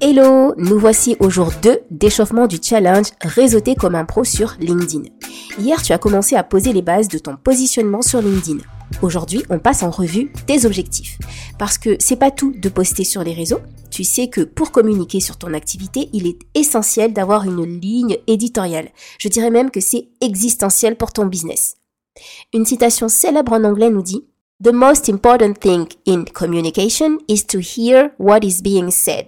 Hello, nous voici au jour 2 d'échauffement du challenge Réseauter comme un pro sur LinkedIn. Hier, tu as commencé à poser les bases de ton positionnement sur LinkedIn. Aujourd'hui, on passe en revue tes objectifs. Parce que c'est pas tout de poster sur les réseaux. Tu sais que pour communiquer sur ton activité, il est essentiel d'avoir une ligne éditoriale. Je dirais même que c'est existentiel pour ton business. Une citation célèbre en anglais nous dit The most important thing in communication is to hear what is being said.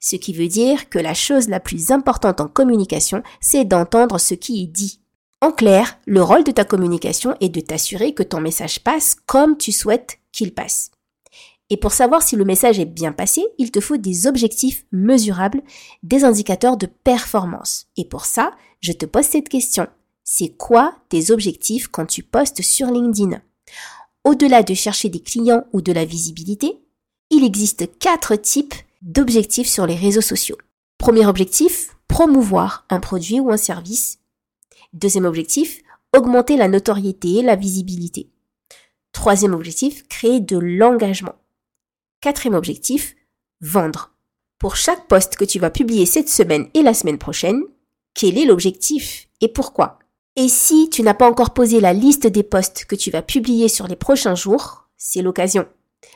Ce qui veut dire que la chose la plus importante en communication, c'est d'entendre ce qui est dit. En clair, le rôle de ta communication est de t'assurer que ton message passe comme tu souhaites qu'il passe. Et pour savoir si le message est bien passé, il te faut des objectifs mesurables, des indicateurs de performance. Et pour ça, je te pose cette question. C'est quoi tes objectifs quand tu postes sur LinkedIn? Au-delà de chercher des clients ou de la visibilité, il existe quatre types d'objectifs sur les réseaux sociaux. Premier objectif, promouvoir un produit ou un service. Deuxième objectif, augmenter la notoriété et la visibilité. Troisième objectif, créer de l'engagement. Quatrième objectif, vendre. Pour chaque poste que tu vas publier cette semaine et la semaine prochaine, quel est l'objectif et pourquoi? Et si tu n'as pas encore posé la liste des postes que tu vas publier sur les prochains jours, c'est l'occasion.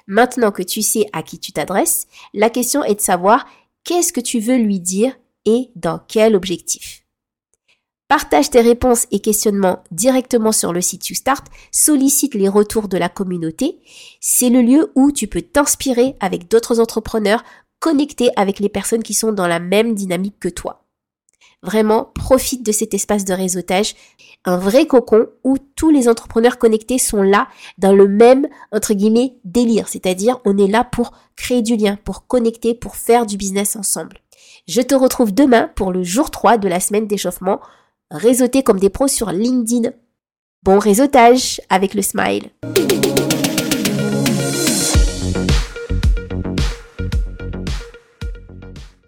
Maintenant que tu sais à qui tu t'adresses, la question est de savoir qu'est-ce que tu veux lui dire et dans quel objectif. Partage tes réponses et questionnements directement sur le site YouStart, sollicite les retours de la communauté. C'est le lieu où tu peux t'inspirer avec d'autres entrepreneurs, connecter avec les personnes qui sont dans la même dynamique que toi. Vraiment, profite de cet espace de réseautage, un vrai cocon où tous les entrepreneurs connectés sont là dans le même, entre guillemets, délire. C'est-à-dire, on est là pour créer du lien, pour connecter, pour faire du business ensemble. Je te retrouve demain pour le jour 3 de la semaine d'échauffement, réseauter comme des pros sur LinkedIn. Bon réseautage avec le smile.